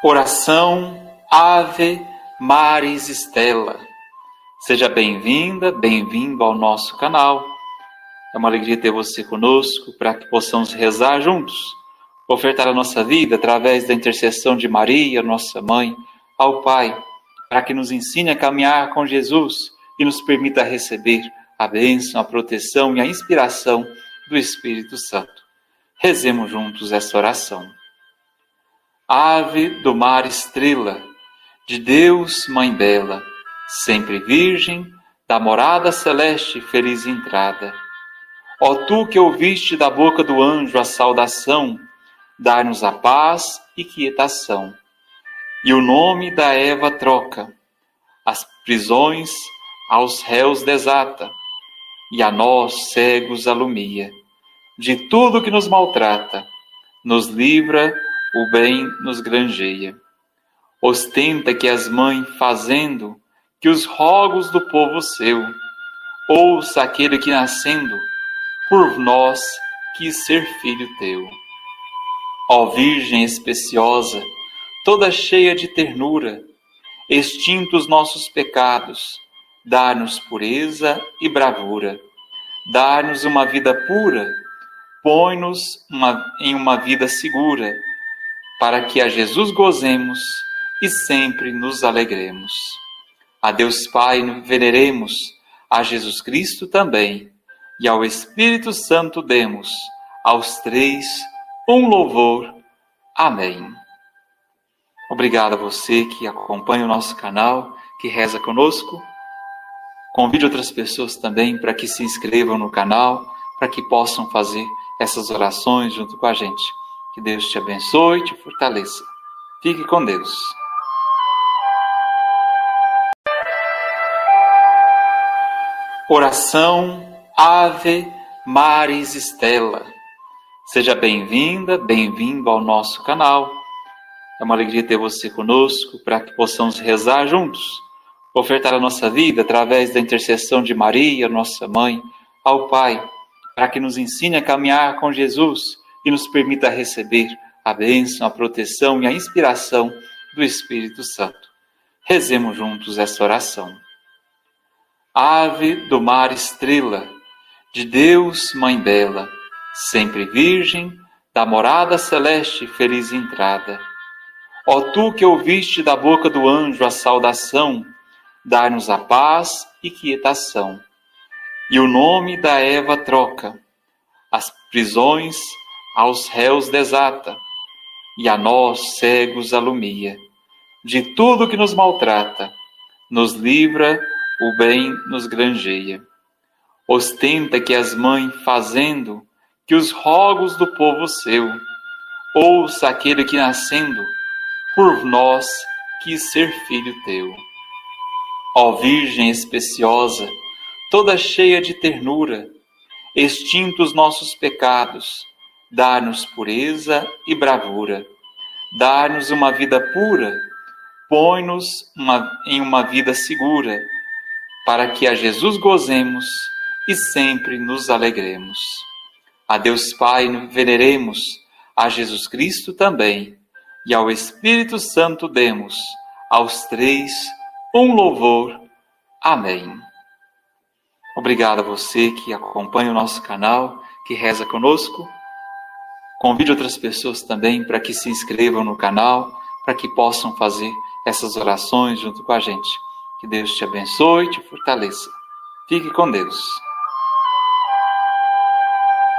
Oração Ave Maris Stella. Seja bem-vinda, bem-vindo ao nosso canal. É uma alegria ter você conosco para que possamos rezar juntos, ofertar a nossa vida através da intercessão de Maria, nossa mãe, ao Pai, para que nos ensine a caminhar com Jesus e nos permita receber a bênção, a proteção e a inspiração do Espírito Santo. Rezemos juntos essa oração. Ave do mar estrela, de Deus, Mãe bela, sempre virgem, da morada celeste feliz entrada. Ó tu que ouviste da boca do anjo a saudação, dai-nos a paz e quietação. E o nome da Eva troca, as prisões aos réus desata, e a nós cegos alumia. De tudo que nos maltrata, nos livra o bem nos granjeia. Ostenta que as mães fazendo, que os rogos do povo seu, ouça aquele que nascendo, por nós quis ser filho teu. Ó Virgem especiosa, toda cheia de ternura, extintos nossos pecados, dá-nos pureza e bravura, dá-nos uma vida pura, põe-nos em uma vida segura, para que a Jesus gozemos e sempre nos alegremos. A Deus Pai veneremos, a Jesus Cristo também, e ao Espírito Santo demos, aos três, um louvor. Amém. Obrigado a você que acompanha o nosso canal, que reza conosco. Convide outras pessoas também para que se inscrevam no canal, para que possam fazer essas orações junto com a gente. Que Deus te abençoe e te fortaleça. Fique com Deus. Oração Ave Maris Stella. Seja bem-vinda, bem-vindo ao nosso canal. É uma alegria ter você conosco para que possamos rezar juntos, ofertar a nossa vida através da intercessão de Maria, nossa mãe, ao Pai, para que nos ensine a caminhar com Jesus e nos permita receber a bênção, a proteção e a inspiração do Espírito Santo. Rezemos juntos essa oração. Ave do mar estrela, de Deus, Mãe bela, sempre virgem, da morada celeste feliz entrada. Ó tu que ouviste da boca do anjo a saudação, dai-nos a paz e quietação. E o nome da Eva troca, as prisões aos réus desata, e a nós, cegos, alumia. De tudo que nos maltrata, nos livra, o bem nos granjeia. Ostenta que as mães fazendo, que os rogos do povo seu, ouça aquele que nascendo, por nós quis ser filho teu. Ó Virgem especiosa, toda cheia de ternura, extintos nossos pecados, Dá-nos pureza e bravura. Dá-nos uma vida pura. Põe-nos em uma vida segura, para que a Jesus gozemos e sempre nos alegremos. A Deus Pai veneremos, a Jesus Cristo também, e ao Espírito Santo demos, aos três, um louvor. Amém. Obrigado a você que acompanha o nosso canal, que reza conosco. Convide outras pessoas também para que se inscrevam no canal, para que possam fazer essas orações junto com a gente. Que Deus te abençoe e te fortaleça. Fique com Deus.